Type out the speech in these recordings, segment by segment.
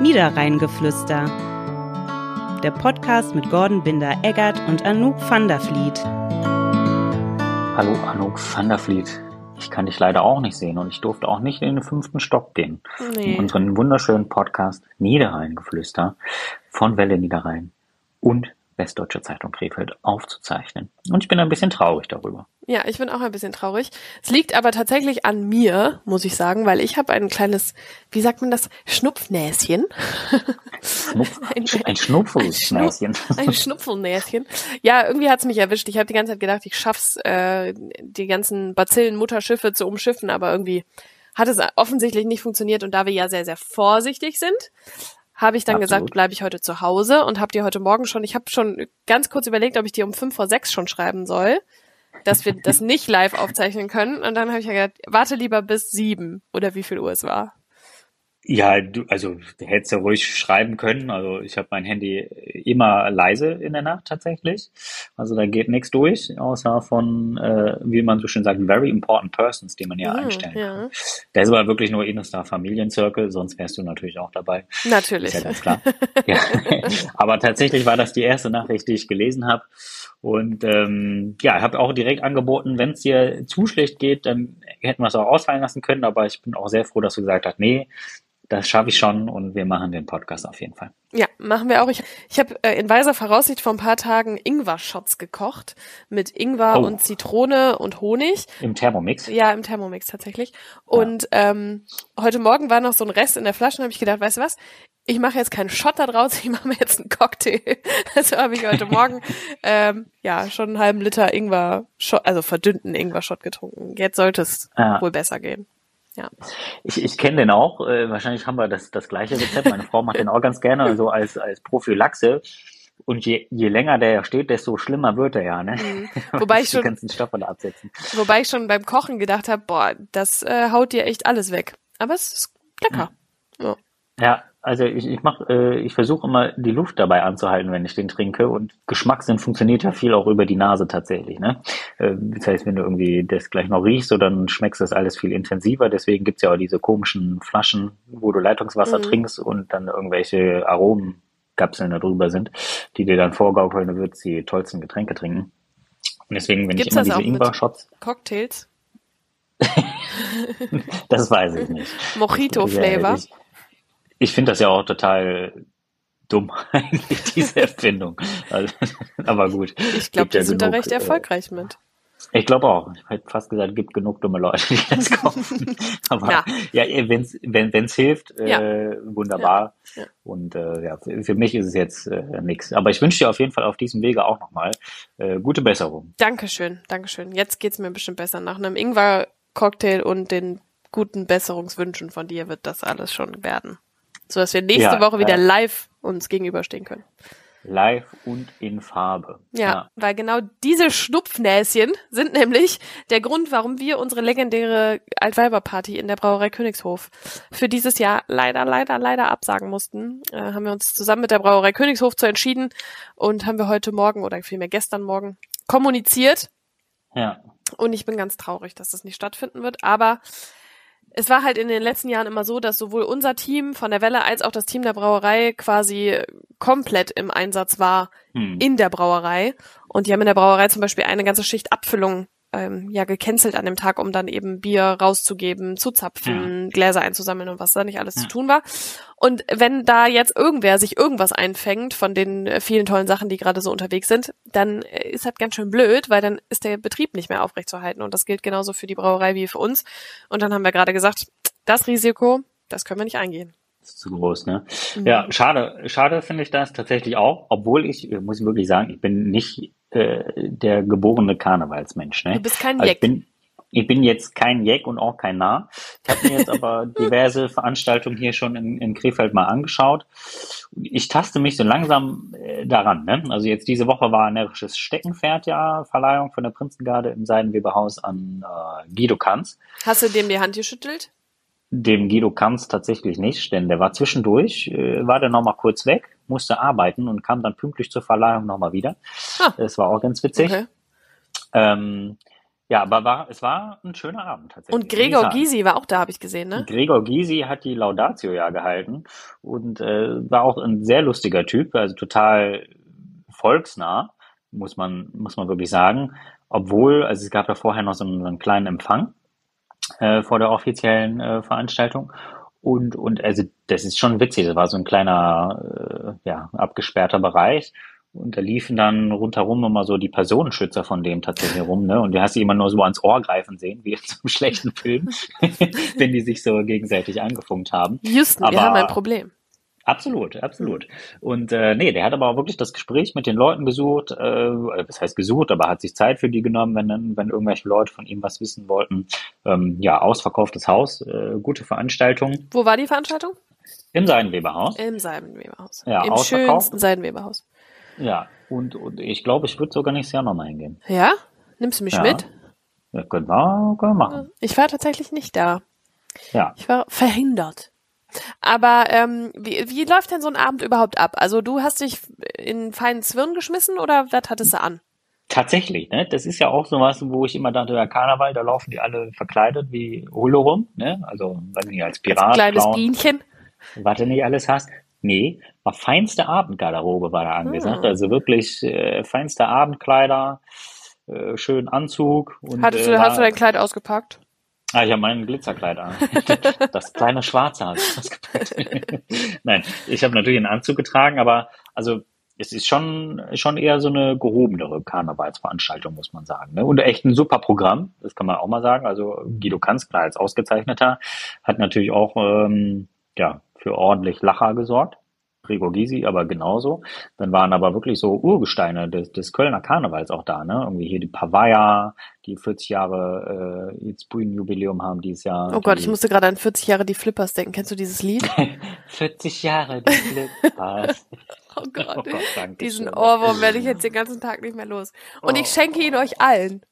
Niederrheingeflüster. Der Podcast mit Gordon Binder-Eggert und Anouk van der Vliet. Hallo Anouk van der Vliet. Ich kann dich leider auch nicht sehen und ich durfte auch nicht in den fünften Stock gehen. Nee. In unseren wunderschönen Podcast Niederrheingeflüster von Welle Niederrhein und Westdeutsche Zeitung Krefeld aufzuzeichnen. Und ich bin ein bisschen traurig darüber. Ja, ich bin auch ein bisschen traurig. Es liegt aber tatsächlich an mir, muss ich sagen, weil ich habe ein kleines, wie sagt man das, Schnupfnäschen. Schnupf, Ein- ein Schnupfelsnäschen. Ein Schnupfelnäschen. Ja, irgendwie hat's mich erwischt. Ich habe die ganze Zeit gedacht, ich schaff's, äh, die ganzen Bazillen-Mutterschiffe zu umschiffen, aber irgendwie hat es offensichtlich nicht funktioniert. Und da wir ja sehr, sehr vorsichtig sind, habe ich dann Absolut. gesagt, bleibe ich heute zu Hause und habe dir heute Morgen schon, ich habe schon ganz kurz überlegt, ob ich dir um fünf vor sechs schon schreiben soll, dass wir das nicht live aufzeichnen können. Und dann habe ich ja gedacht, warte lieber bis sieben oder wie viel Uhr es war. Ja, du, also du hättest ja ruhig schreiben können. Also ich habe mein Handy immer leise in der Nacht tatsächlich. Also da geht nichts durch, außer von, äh, wie man so schön sagt, very important persons, die man ja Hm, einstellen kann. ja. Der ist aber wirklich nur Insta Familiencircle, sonst wärst du natürlich auch dabei. Natürlich. Ist ja ganz klar. ja. Aber tatsächlich war das die erste Nachricht, die ich gelesen habe. Und ähm, ja, ich habe auch direkt angeboten, wenn es dir zu schlecht geht, dann hätten wir es auch ausfallen lassen können. Aber ich bin auch sehr froh, dass du gesagt hast, nee, das schaffe ich schon und wir machen den Podcast auf jeden Fall. Ja, machen wir auch. Ich, ich habe äh, in weiser Voraussicht vor ein paar Tagen Ingwer-Shots gekocht mit Ingwer Oh. und Zitrone und Honig. Im Thermomix. Ja, im Thermomix tatsächlich. Und ähm, heute Morgen war noch so ein Rest in der Flasche und habe ich gedacht, weißt du was? Ich mache jetzt keinen Shot da draus, ich mache mir jetzt einen Cocktail. Also habe ich heute Morgen ähm, ja schon einen halben Liter Ingwer, also verdünnten Ingwer-Shot getrunken. Jetzt sollte es Ja. wohl besser gehen. Ja. Ich, ich kenne den auch. Äh, wahrscheinlich haben wir das, das gleiche Rezept. Meine Frau macht den auch ganz gerne, so als, als Prophylaxe. Und je, je länger der steht, desto schlimmer wird er ja, ne? Mhm. Wobei ich Die schon- ganzen Stoffe da absetzen. Wobei ich schon beim Kochen gedacht habe, boah, das äh, haut dir echt alles weg. Aber es ist lecker. Ja. Ja, also ich, ich mach, äh, ich versuche immer die Luft dabei anzuhalten, wenn ich den trinke. Und Geschmackssinn funktioniert ja viel auch über die Nase tatsächlich. Ne? Äh, das heißt, wenn du irgendwie das gleich noch riechst, so, dann schmeckst du das alles viel intensiver. Deswegen gibt's ja auch diese komischen Flaschen, wo du Leitungswasser Mhm. trinkst und dann irgendwelche Aromenkapseln da drüber sind, die dir dann vorgaukeln, du würdest die tollsten Getränke trinken. Und deswegen, wenn Gibt's ich immer diese Ingwer-Shots, Cocktails, das weiß ich nicht. Mojito-Flavor. Ich finde das ja auch total dumm, eigentlich, diese Erfindung. Also, aber gut. Ich glaube, Gibt ja die sind da genug, recht äh, erfolgreich mit. Ich glaube auch. Ich hätte fast gesagt, gibt genug dumme Leute, die das kaufen. Aber Ja. ja, wenn's, wenn es hilft, Ja. äh, wunderbar. Ja. Und äh, ja, für, für mich ist es jetzt äh, nichts. Aber ich wünsche dir auf jeden Fall auf diesem Wege auch nochmal äh, gute Besserung. Dankeschön, Dankeschön. Jetzt geht's mir bestimmt besser. Nach einem Ingwer-Cocktail und den guten Besserungswünschen von dir wird das alles schon werden. So dass wir nächste Ja, Woche wieder äh, live uns gegenüberstehen können. Live und in Farbe. Ja, weil genau diese Schnupfnäschen sind nämlich der Grund, warum wir unsere legendäre Altweiberparty in der Brauerei Königshof für dieses Jahr leider, leider, leider absagen mussten. Äh, haben wir uns zusammen mit der Brauerei Königshof zu entschieden und haben wir heute Morgen oder vielmehr gestern Morgen kommuniziert. Ja. Und ich bin ganz traurig, dass das nicht stattfinden wird. Aber es war halt in den letzten Jahren immer so, dass sowohl unser Team von der Welle als auch das Team der Brauerei quasi komplett im Einsatz war Hm. in der Brauerei. Und die haben in der Brauerei zum Beispiel eine ganze Schicht Abfüllung ähm, ja gecancelt an dem Tag, um dann eben Bier rauszugeben, zu zapfen, Gläser einzusammeln und was da nicht alles Ja. zu tun war. Und wenn da jetzt irgendwer sich irgendwas einfängt von den äh, vielen tollen Sachen, die gerade so unterwegs sind, dann äh, ist das ganz schön blöd, weil dann ist der Betrieb nicht mehr aufrechtzuerhalten. Und das gilt genauso für die Brauerei wie für uns. Und dann haben wir gerade gesagt, das Risiko, das können wir nicht eingehen. Ist zu groß, ne? Mhm. Ja, schade, schade finde ich das tatsächlich auch, obwohl ich, äh, muss ich wirklich sagen, ich bin nicht äh, der geborene Karnevalsmensch, ne? Du bist kein Also Jeck. ich bin, jetzt kein Jeck und auch kein Narr. Ich habe mir jetzt aber diverse Veranstaltungen hier schon in, in Krefeld mal angeschaut. Ich taste mich so langsam äh, daran. Ne? Also jetzt diese Woche war ein närrisches Steckenpferd ja Verleihung von der Prinzengarde im Seidenweberhaus an äh, Guido Kanz. Hast du dem die Hand geschüttelt? Dem Guido Kanz tatsächlich nicht, denn der war zwischendurch, äh, war der nochmal kurz weg, musste arbeiten und kam dann pünktlich zur Verleihung nochmal wieder. Ah. Das war auch ganz witzig. Okay. Ähm, Ja, aber war, es war ein schöner Abend tatsächlich. Und Gregor Gysi war auch da, habe ich gesehen, ne? Gregor Gysi hat die Laudatio ja gehalten und äh, war auch ein sehr lustiger Typ, also total volksnah, muss man, muss man wirklich sagen. Obwohl, also es gab ja vorher noch so einen, so einen kleinen Empfang äh, vor der offiziellen äh, Veranstaltung. Und, und also das ist schon witzig, das war so ein kleiner, äh, ja, abgesperrter Bereich. Und da liefen dann rundherum immer so die Personenschützer von dem tatsächlich rum, ne? Und du hast sie immer nur so ans Ohr greifen sehen, wie in so einem schlechten Film, wenn die sich so gegenseitig angefunkt haben. Houston, Aber- wir haben ein Problem. Absolut, absolut. Und äh, nee, der hat aber auch wirklich das Gespräch mit den Leuten gesucht, äh, oder was heißt gesucht, aber hat sich Zeit für die genommen, wenn wenn irgendwelche Leute von ihm was wissen wollten. Ähm, ja, ausverkauftes Haus, äh, gute Veranstaltung Wo war die Veranstaltung? im Seidenweberhaus. Im Seidenweberhaus. Ja, Im schönsten Seidenweberhaus. Ja, und, und ich glaube, ich würde sogar nächstes Jahr nochmal hingehen. Ja? Nimmst du mich Ja. mit? Ja, können wir, können wir machen. Ich war tatsächlich nicht da. Ja. Ich war verhindert. Aber ähm, wie, wie läuft denn so ein Abend überhaupt ab? Also du hast dich in feinen Zwirn geschmissen oder was hattest du an? Tatsächlich, ne? Das ist ja auch sowas, wo ich immer dachte, ja, Karneval, da laufen die alle verkleidet wie Hulle rum, ne? Also, weiß nicht, als Pirat, Kleines Clown, Bienchen. was du nicht alles hast. Nee, war feinste Abendgarderobe war da angesagt. Hm. Also wirklich äh, feinste Abendkleider, äh, schönen Anzug. Und, Hattest äh, du, war, hast du dein Kleid ausgepackt? Ah, ich habe mein Glitzerkleid an. Das kleine Schwarze habe ich ausgepackt. Nein, ich habe natürlich einen Anzug getragen, aber also es ist schon, schon eher so eine gehobenere Karnevalsveranstaltung, muss man sagen. Ne? Und echt ein super Programm, das kann man auch mal sagen. Also Guido Kanzler als Ausgezeichneter hat natürlich auch ähm, ja, für ordentlich Lacher gesorgt. Gregor Gysi aber genauso. Dann waren aber wirklich so Urgesteine des, des Kölner Karnevals auch da, ne? Irgendwie hier die Pavaya, die 40 Jahre äh, jetzt Bühnenjubiläum haben dieses Jahr. Oh Gott, die, ich musste gerade an 40 Jahre die Flippers denken. Kennst du dieses Lied? 40 Jahre, die Flippers. Oh Gott. Oh Gott, danke Diesen. Ohrwurm werde ich jetzt den ganzen Tag nicht mehr los. Und Oh. ich schenke ihn euch allen.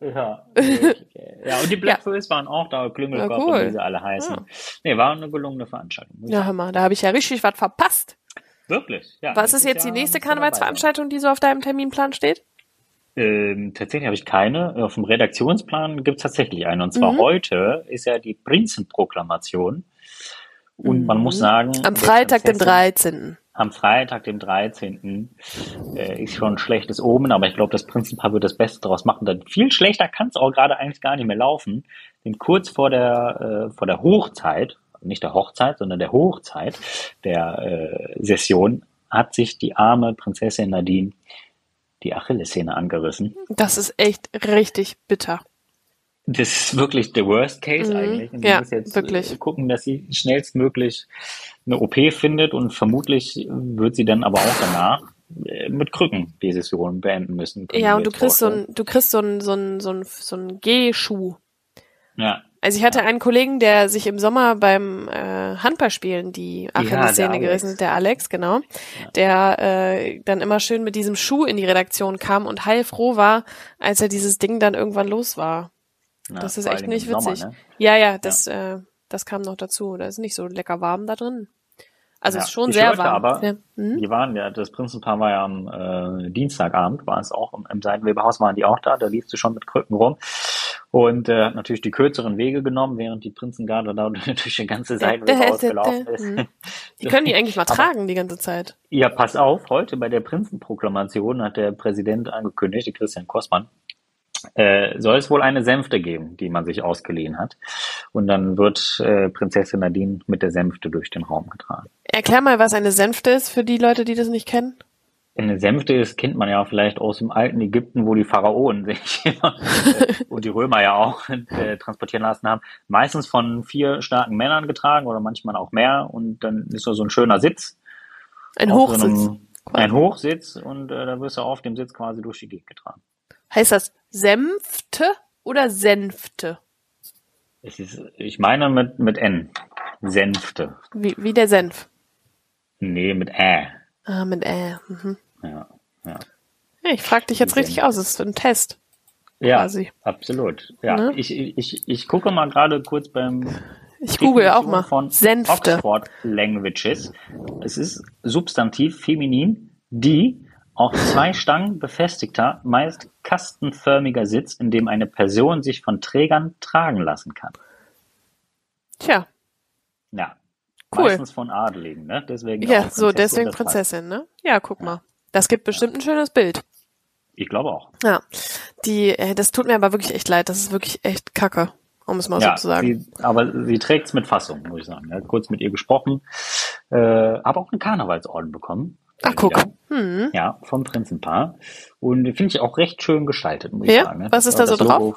Ja, wirklich. ja, und die Blackfoes waren auch da, Klüngelkopf Ja, cool. und wie sie alle heißen. Ja. Nee, war eine gelungene Veranstaltung. Ja, hör mal, da habe ich ja richtig was verpasst. Wirklich, ja. Was ist jetzt die nächste. Karnevalsveranstaltung, die so auf deinem Terminplan steht? Ähm, tatsächlich habe ich keine. Auf dem Redaktionsplan gibt es tatsächlich eine. Und zwar Mhm. heute ist ja die Prinzenproklamation. Und man Mhm. muss sagen, Am Freitag, dem Prinzessin- 13. Am Freitag, dem 13. Äh, ist schon ein schlechtes Omen, aber ich glaube, das Prinzenpaar wird das Beste daraus machen. Denn viel schlechter kann es auch gerade eigentlich gar nicht mehr laufen. Denn kurz vor der, äh, vor der Hochzeit, nicht der Hochzeit, sondern der Hochzeit der äh, Session, hat sich die arme Prinzessin Nadine die Achillessehne angerissen. Das ist echt richtig bitter. Das ist wirklich der Worst Case Mhm. eigentlich. Und Ja, muss jetzt wirklich. äh, gucken, dass sie schnellstmöglich eine OP findet und vermutlich wird sie dann aber auch danach äh, mit Krücken die Session beenden müssen. Ja, und du kriegst so ein, du kriegst so ein, so ein, so ein, so ein G-Schuh. Ja, Also ich hatte einen Kollegen, der sich im Sommer beim äh, Handballspielen die Achillessehne der gerissen hat, der Alex, genau, der äh, dann immer schön mit diesem Schuh in die Redaktion kam und heilfroh war, als er dieses Ding dann irgendwann los war. Na, Das ist echt nicht im Sommer, witzig. ne? Ja, ja, das, Äh, das kam noch dazu. Da ist nicht so lecker warm da drin. Also Ja. ist schon sehr warm. aber, ja. hm? Die waren ja, das Prinzenpaar war ja am äh, Dienstagabend, war es auch im, im Seidenweberhaus, waren die auch da, da lief sie schon mit Krücken rum und äh, hat natürlich die kürzeren Wege genommen, während die Prinzengarde da durch die ganze Seidenweberhaus gelaufen ist. Hm. Die können die eigentlich mal tragen die ganze Zeit. Ja, pass auf, heute bei der Prinzenproklamation hat der Präsident angekündigt, der Christian Kossmann, äh, soll es wohl eine Sänfte geben, die man sich ausgeliehen hat. Und dann wird äh, Prinzessin Nadine mit der Sänfte durch den Raum getragen. Erklär mal, was eine Sänfte ist für die Leute, die das nicht kennen. Eine Sänfte ist, kennt man ja vielleicht aus dem alten Ägypten, wo die Pharaonen sich immer und die Römer ja auch äh, transportieren lassen haben. Meistens von vier starken Männern getragen oder manchmal auch mehr. Und dann ist so so ein schöner Sitz. Ein Hochsitz. So einem, ein Hochsitz und äh, da wirst du auf dem Sitz quasi durch die Gegend getragen. Heißt das Sänfte oder Sänfte? Es ist, ich meine mit, mit N. Sänfte. Wie, wie der Senf. Nee, mit Ä. Ah, mit Ä. Mhm. Ja, ja. Ja, ich frage dich jetzt richtig aus. Es ist ein Test. Ja, Quasi. absolut. Ja, Ne? ich, ich, ich gucke mal gerade kurz beim Ich google auch mal. von Sänfte. Oxford Languages. Es ist Substantiv feminin, die auf zwei Stangen befestigter, meist kastenförmiger Sitz, in dem eine Person sich von Trägern tragen lassen kann. Tja, Ja. Cool. Meistens von Adeligen, ne? Deswegen ja, so deswegen. Prinzessin, ne? Ja, guck mal. Das gibt bestimmt ein schönes Bild. Ich glaube auch. Ja, die, äh, das tut mir aber wirklich echt leid. Das ist wirklich echt Kacke, um es mal ja, so zu sagen. Sie, aber sie trägt es mit Fassung, muss ich sagen. Ja, kurz mit ihr gesprochen. Äh, habe auch einen Karnevalsorden bekommen. Ach, guck. Wieder. Hm. Ja, vom Prinzenpaar. Und finde ich auch recht schön gestaltet, muss ich Ja? sagen. ne? Was ist da so drauf? Logo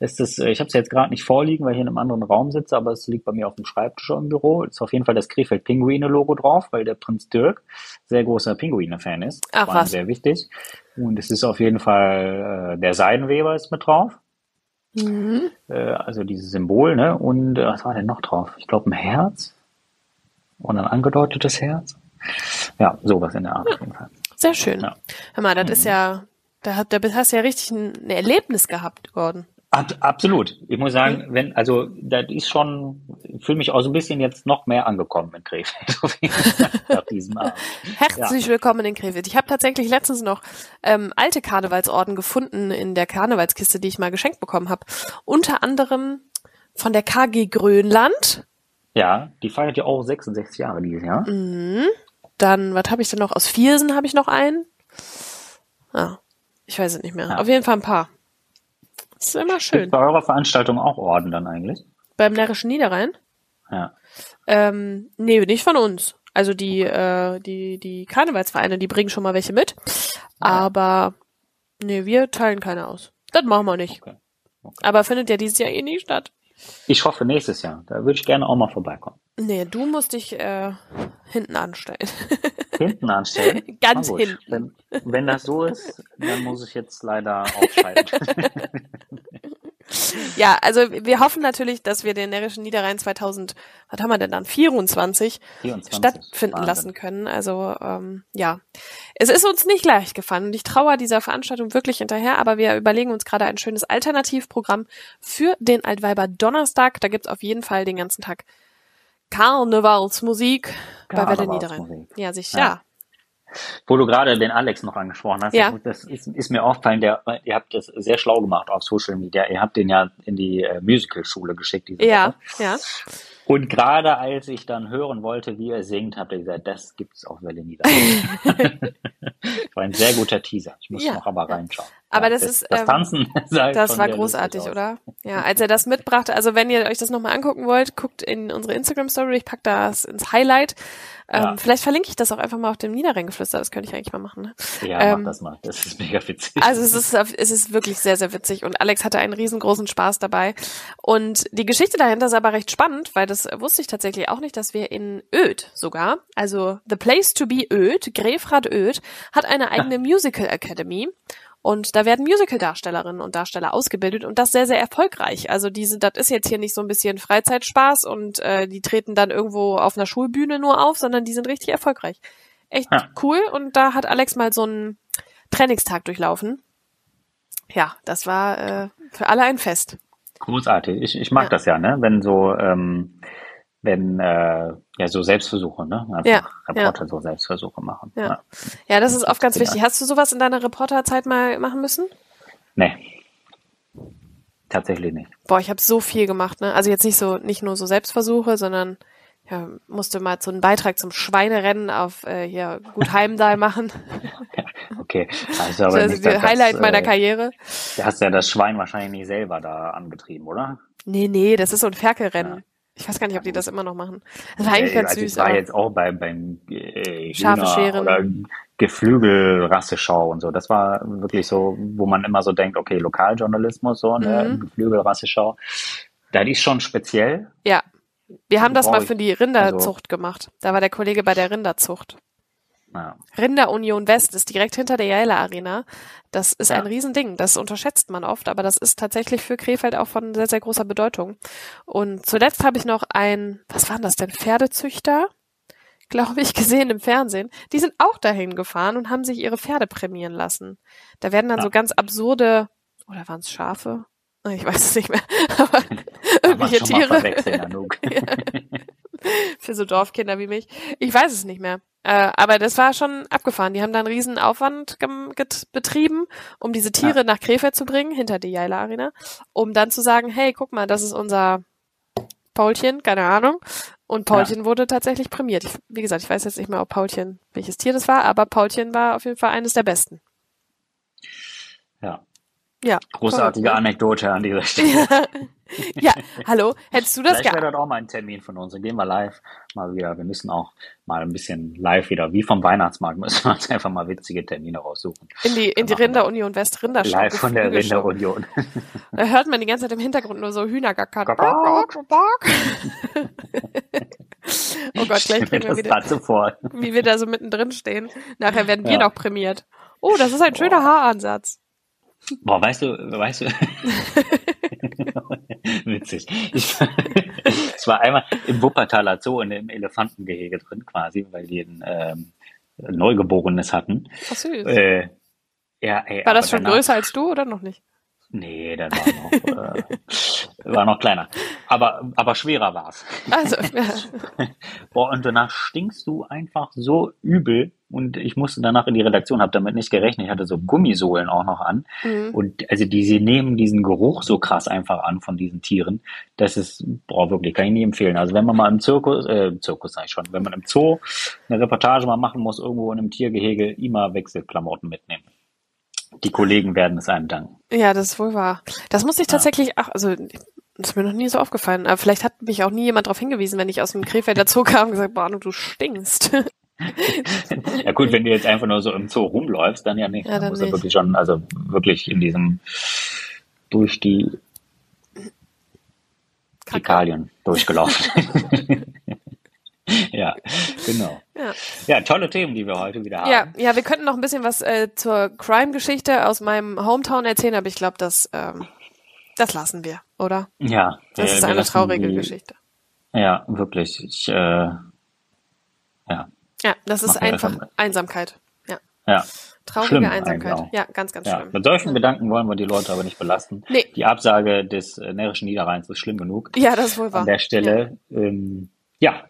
Ist das, äh, ich habe es jetzt gerade nicht vorliegen, weil ich in einem anderen Raum sitze, aber es liegt bei mir auf dem Schreibtisch im Büro. Ist auf jeden Fall das Krefeld-Pinguine-Logo drauf, weil der Prinz Dirk sehr großer Pinguine-Fan ist. Ach, War was. Sehr wichtig. Und es ist auf jeden Fall, äh, der Seidenweber ist mit drauf. Mhm. Äh, also dieses Symbol, ne? Und äh, was war denn noch drauf? Ich glaube ein Herz und ein angedeutetes Herz. Ja, sowas in der Art auf jeden Fall. Sehr schön. Ja. Hör mal, das Mhm. ist ja, da, hat, da hast du ja richtig ein, ein Erlebnis gehabt, Gordon. Ab, absolut. Ich muss sagen, wenn, also das ist schon, ich fühle mich auch so ein bisschen jetzt noch mehr angekommen in Krefeld nach diesem Abend. Herzlich willkommen in Krefeld. Ich habe tatsächlich letztens noch ähm, alte Karnevalsorden gefunden in der Karnevalskiste, die ich mal geschenkt bekommen habe. Unter anderem von der KG Grönland. Ja, die feiert ja auch 66 Jahre dieses Jahr. Mhm. Dann, was habe ich denn noch? Aus Viersen habe ich noch einen. Ah, ich weiß es nicht mehr. Ja. Auf jeden Fall ein paar. Das ist immer schön. bei eurer Veranstaltung auch Orden dann eigentlich? Beim Närrischen Niederrhein? Ja. Ähm, nee, nicht von uns. Also die, äh, die, die Karnevalsvereine, die bringen schon mal welche mit. Aber nee, wir teilen keine aus. Das machen wir nicht. Okay. Okay. Aber findet ja dieses Jahr eh nie statt. Ich hoffe nächstes Jahr. Da würde ich gerne auch mal vorbeikommen. Nee, du musst dich äh, hinten anstellen. Hinten anstellen. Ganz hinten. Wenn, wenn das so ist, dann muss ich jetzt leider ausscheiden. ja, also wir hoffen natürlich, dass wir den Närrischen Niederrhein 2000, was haben wir denn dann, 24 24. stattfinden Wahnsinn. lassen können. Also ähm, ja, es ist uns nicht leicht gefallen und ich traue dieser Veranstaltung wirklich hinterher, aber wir überlegen uns gerade ein schönes Alternativprogramm für den Altweiber Donnerstag. Da gibt's auf jeden Fall den ganzen Tag Karnevalsmusik bei Welle Niederrhein. Ja, sicher. Ja. Wo du gerade den Alex noch angesprochen hast, Ja. das ist, ist mir aufgefallen, der, ihr habt das sehr schlau gemacht auf Social Media. Ihr habt den ja in die äh, Musicalschule geschickt diese Ja, Woche. ja. Und gerade als ich dann hören wollte, wie er singt, habt ihr gesagt, das gibt's auf Welle Niederrhein. war ein sehr guter Teaser. Ich muss Ja, noch aber reinschauen. Aber das ist, das ähm, Tanzen. halt Das war großartig, oder? Ja, als er das mitbrachte, also wenn ihr euch das nochmal angucken wollt, guckt in unsere Instagram-Story, ich pack das ins Highlight. Ähm, Ja. Vielleicht verlinke ich das auch einfach mal auf dem Niederrheingeflüster, das könnte ich eigentlich mal machen. Ne? Ja, Ähm, mach das mal. Das ist mega witzig. Also es ist, es ist wirklich sehr, sehr witzig und Alex hatte einen riesengroßen Spaß dabei. Und die Geschichte dahinter ist aber recht spannend, weil das wusste ich tatsächlich auch nicht, dass wir in Öd sogar, also The Place to be Öd, Grefrath Öd, hat eine eigene Musical Academy. Und da werden Musical-Darstellerinnen und Darsteller ausgebildet und das sehr, sehr erfolgreich. Also diese, das ist jetzt hier nicht so ein bisschen Freizeitspaß und äh, die treten dann irgendwo auf einer Schulbühne nur auf, sondern die sind richtig erfolgreich. Echt Ja. cool. Und da hat Alex mal so einen Trainingstag durchlaufen. Ja, das war äh, für alle ein Fest. Großartig. Ich, ich mag Ja. das ja, ne? Wenn so, ähm, wenn äh, ja so Selbstversuche, ne? Einfach Ja, Reporter so Selbstversuche machen. Ja. Ja, das ist oft ganz Ja. wichtig. Hast du sowas in deiner Reporterzeit mal machen müssen? Nee. Tatsächlich nicht. Boah, ich habe so viel gemacht, ne? Also jetzt nicht so, nicht nur so Selbstversuche, sondern ja, musste mal so einen Beitrag zum Schweinerennen auf äh, hier Gut Heimdall machen. Okay. Also Das aber ist nicht, das Highlight das, meiner äh, Karriere. Du hast ja das Schwein wahrscheinlich nicht selber da angetrieben, oder? Nee, nee, das ist so ein Ferkelrennen. Ich weiß gar nicht, ob die das immer noch machen. Das war eigentlich ganz also süß. Ich war aber- jetzt auch bei, beim äh, Scheren. oder Geflügelrasseschau und so. Das war wirklich so, wo man immer so denkt, okay, Lokaljournalismus, so, ne? Mhm. Geflügelrasseschau. Das ist schon speziell. Ja. Wir haben das mal für die Rinderzucht gemacht. Da war der Kollege bei der Rinderzucht. Ja. Rinderunion West ist direkt hinter der Jella Arena. Das ist Ja. ein Riesending. Das unterschätzt man oft, aber das ist tatsächlich für Krefeld auch von sehr, sehr großer Bedeutung. Und zuletzt habe ich noch ein, was waren das denn, Pferdezüchter? Glaube ich, gesehen im Fernsehen. Die sind auch dahin gefahren und haben sich ihre Pferde prämieren lassen. Da werden dann Ja. so ganz absurde, oder waren es Schafe? Ich weiß es nicht mehr. Aber irgendwelche Tiere Anouk. für so Dorfkinder wie mich. Ich weiß es nicht mehr. Äh, aber das war schon abgefahren. Die haben da einen riesen Aufwand betrieben, um diese Tiere ja. nach Krefeld zu bringen, hinter die Jaila Arena, um dann zu sagen, hey, guck mal, das ist unser Paulchen, keine Ahnung. Und Paulchen ja. wurde tatsächlich prämiert. Ich, wie gesagt, ich weiß jetzt nicht mehr, ob Paulchen, welches Tier das war, aber Paulchen war auf jeden Fall eines der besten. Ja. Ja. Großartige cool. Anekdote an dieser Stelle. ja, hallo, hättest du das Vielleicht wäre das auch mal ein Termin von uns. Dann gehen wir live mal wieder. Wir müssen auch mal ein bisschen live wieder, wie vom Weihnachtsmarkt, müssen wir uns einfach mal witzige Termine raussuchen. In die, in die Rinderunion West Rindershow. Live von der Rinderunion. Da hört man die ganze Zeit im Hintergrund nur so Hühnergackern. oh Gott, gleich kriegen wir wieder, so vor. wie wir da so mittendrin stehen. Nachher werden wir ja. noch prämiert. Oh, das ist ein schöner Boah. Haaransatz. Boah, weißt du, weißt du, witzig. Ich, ich war einmal im Wuppertaler Zoo in dem Elefantengehege drin quasi, weil die ein ähm, Neugeborenes hatten. Ach süß. Äh, ja, ey, war das schon danach, größer als du oder noch nicht? Nee, der war noch, äh, war noch kleiner. Aber, aber schwerer war's. Also, ja. Boah, und danach stinkst du einfach so übel. Und ich musste danach in die Redaktion, habe damit nicht gerechnet. Ich hatte so Gummisohlen auch noch an. Mhm. Und also die, sie nehmen diesen Geruch so krass einfach an von diesen Tieren. Das ist, boah, wirklich, kann ich nie empfehlen. Also wenn man mal im Zirkus, äh, Zirkus sag ich schon, wenn man im Zoo eine Reportage mal machen muss, irgendwo in einem Tiergehege, immer Wechselklamotten mitnehmen die Kollegen werden es einem danken. Ja, das ist wohl wahr. Das muss ich tatsächlich ja. auch, also das ist mir noch nie so aufgefallen. Aber vielleicht hat mich auch nie jemand darauf hingewiesen, wenn ich aus dem Krefelder Zoo kam und gesagt, boah, du stinkst. ja gut, wenn du jetzt einfach nur so im Zoo rumläufst, dann ja nicht. Ja, dann muss er wirklich schon, also wirklich in diesem durch die Fäkalien durchgelaufen. ja, genau. Ja. ja. tolle Themen, die wir heute wieder haben. Ja, ja, wir könnten noch ein bisschen was äh, zur Crime-Geschichte aus meinem Hometown erzählen, aber ich glaube, das, ähm, das lassen wir, oder? Ja. Das ist eine traurige die, Geschichte. Ja, wirklich. Ich, äh, ja. Das ist einfach Einsamkeit. Ja. Ja. Traurige schlimm Einsamkeit. Ja, ganz, ganz ja. schlimm. Mit solchen Gedanken wollen wir die Leute aber nicht belasten. Nee. Die Absage des äh, närrischen Niederrheins ist schlimm genug. Ja, das ist wohl wahr. An der Stelle, ja, ähm, ja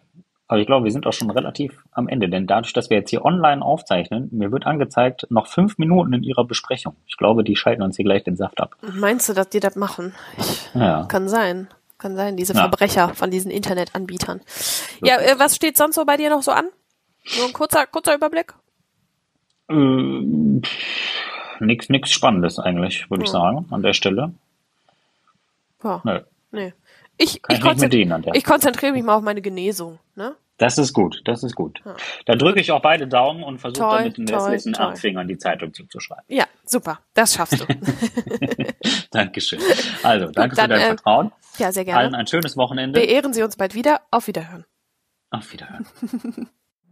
aber ich glaube, wir sind auch schon relativ am Ende, denn dadurch, dass wir jetzt hier online aufzeichnen, mir wird angezeigt, noch fünf Minuten in Ihrer Besprechung. Ich glaube, die schalten uns hier gleich den Saft ab. Meinst du, dass die das machen? Ich, ja. Kann sein. Kann sein, diese. Verbrecher von diesen Internetanbietern. Ja, äh, was steht sonst so bei dir noch so an? Nur ein kurzer, kurzer Überblick? Äh, nix, nix Spannendes eigentlich, würde hm. ich sagen, an der Stelle. Ja. Nee. nee. Ich, ich, konzentri ich konzentriere mich mal auf meine Genesung. Ne? Das ist gut, das ist gut. Ja. Da drücke ich auch beide Daumen und versuche dann mit den restlichen acht Fingern die Zeitung zuzuschreiben. Ja, super, das schaffst du. Dankeschön. Also, danke dann, für dein äh, Vertrauen. Ja, sehr gerne. Allen ein schönes Wochenende. Beehren Sie uns bald wieder. Auf Wiederhören. Auf Wiederhören.